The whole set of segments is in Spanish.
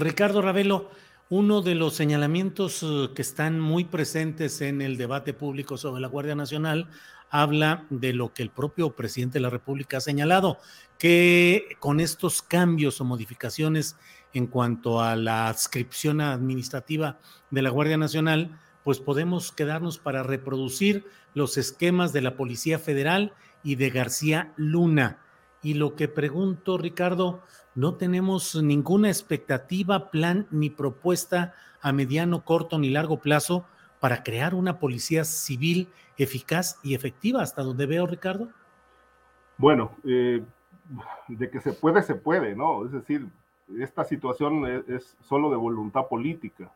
Ricardo Ravelo, uno de los señalamientos eh, que están muy presentes en el debate público sobre la Guardia Nacional habla de lo que el propio presidente de la República ha señalado, que con estos cambios o modificaciones en cuanto a la adscripción administrativa de la Guardia Nacional, pues podemos quedarnos para reproducir los esquemas de la Policía Federal y de García Luna. Y lo que pregunto, Ricardo, no tenemos ninguna expectativa, plan ni propuesta a mediano, corto ni largo plazo para crear una policía civil eficaz y efectiva, hasta donde veo, Ricardo. Bueno, eh, de que se puede, se puede, ¿no? Es decir, esta situación es, es solo de voluntad política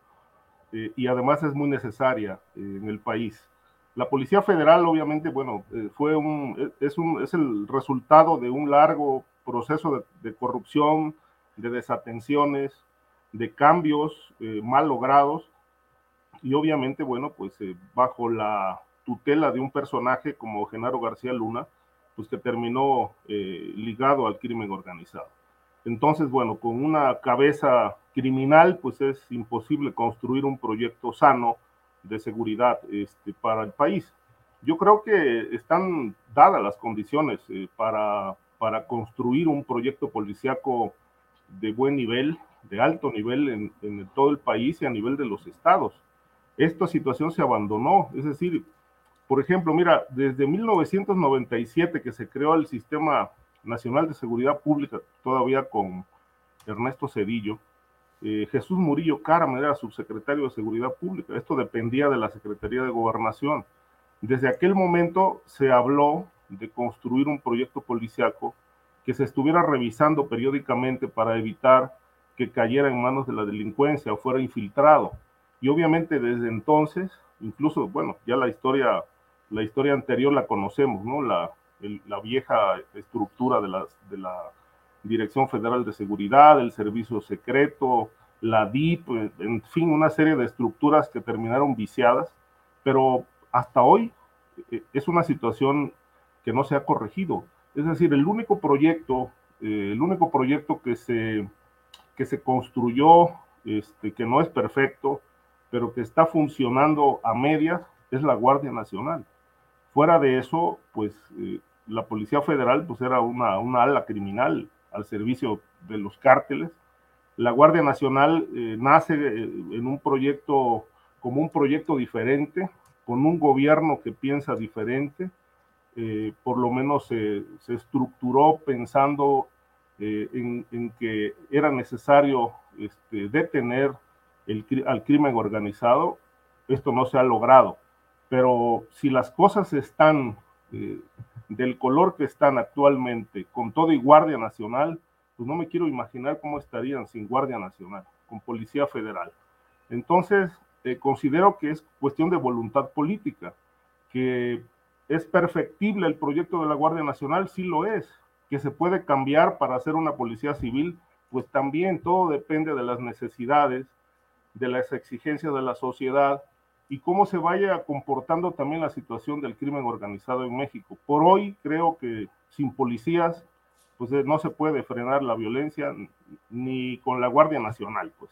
eh, y además es muy necesaria eh, en el país. La Policía Federal, obviamente, bueno, eh, fue un es, un, es el resultado de un largo proceso de, corrupción, de desatenciones, de cambios eh, mal logrados y obviamente, bueno, pues eh, bajo la tutela de un personaje como Genaro García Luna, pues que terminó eh, ligado al crimen organizado. Entonces, bueno, con una cabeza criminal, pues es imposible construir un proyecto sano de seguridad este, para el país. Yo creo que están dadas las condiciones eh, para, para construir un proyecto policíaco de buen nivel, de alto nivel en, en todo el país y a nivel de los estados. Esta situación se abandonó, es decir, por ejemplo, mira, desde 1997 que se creó el Sistema Nacional de Seguridad Pública, todavía con Ernesto Cedillo, eh, Jesús Murillo Carmen era subsecretario de Seguridad Pública. Esto dependía de la Secretaría de Gobernación. Desde aquel momento se habló de construir un proyecto policiaco que se estuviera revisando periódicamente para evitar que cayera en manos de la delincuencia o fuera infiltrado. Y obviamente desde entonces, incluso, bueno, ya la historia la historia anterior la conocemos, ¿no? La, la vieja estructura de la, de la, Dirección Federal de Seguridad, el Servicio Secreto, la DIP, en fin, una serie de estructuras que terminaron viciadas, pero hasta hoy eh, es una situación que no se ha corregido. Es decir, el único proyecto, eh, el único proyecto que se, que se construyó, este, que no es perfecto, pero que está funcionando a medias, es la Guardia Nacional. Fuera de eso, pues eh, la Policía Federal pues era una, una, ala criminal al servicio de los cárteles. La Guardia Nacional eh, nace eh, en un proyecto como un proyecto diferente, con un gobierno que piensa diferente, eh, por lo menos se estructuró pensando en, que era necesario este, detener el, al crimen organizado. Esto no se ha logrado pero si las cosas están del color que están actualmente, con todo y Guardia Nacional, pues no me quiero imaginar cómo estarían sin Guardia Nacional, con Policía Federal. Entonces, eh, considero que es cuestión de voluntad política, que es perfectible el proyecto de la Guardia Nacional, sí lo es, que se puede cambiar para hacer una policía civil, pues también todo depende de las necesidades, de las exigencias de la sociedad y cómo se vaya comportando también la situación del crimen organizado en México. Por hoy creo que sin policías pues no se puede frenar la violencia ni con la Guardia Nacional, pues.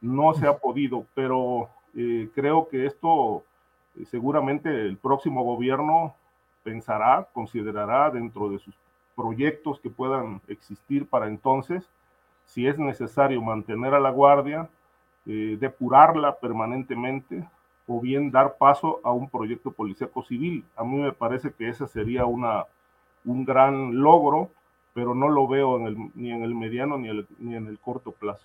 no se ha podido, pero eh, creo que esto eh, seguramente el próximo gobierno pensará, considerará dentro de sus proyectos que puedan existir para entonces, si es necesario mantener a la guardia, eh, depurarla permanentemente o bien dar paso a un proyecto policíaco civil. A mí me parece que ese sería una, un gran logro, pero no lo veo en el, ni en el mediano ni, el, ni en el corto plazo.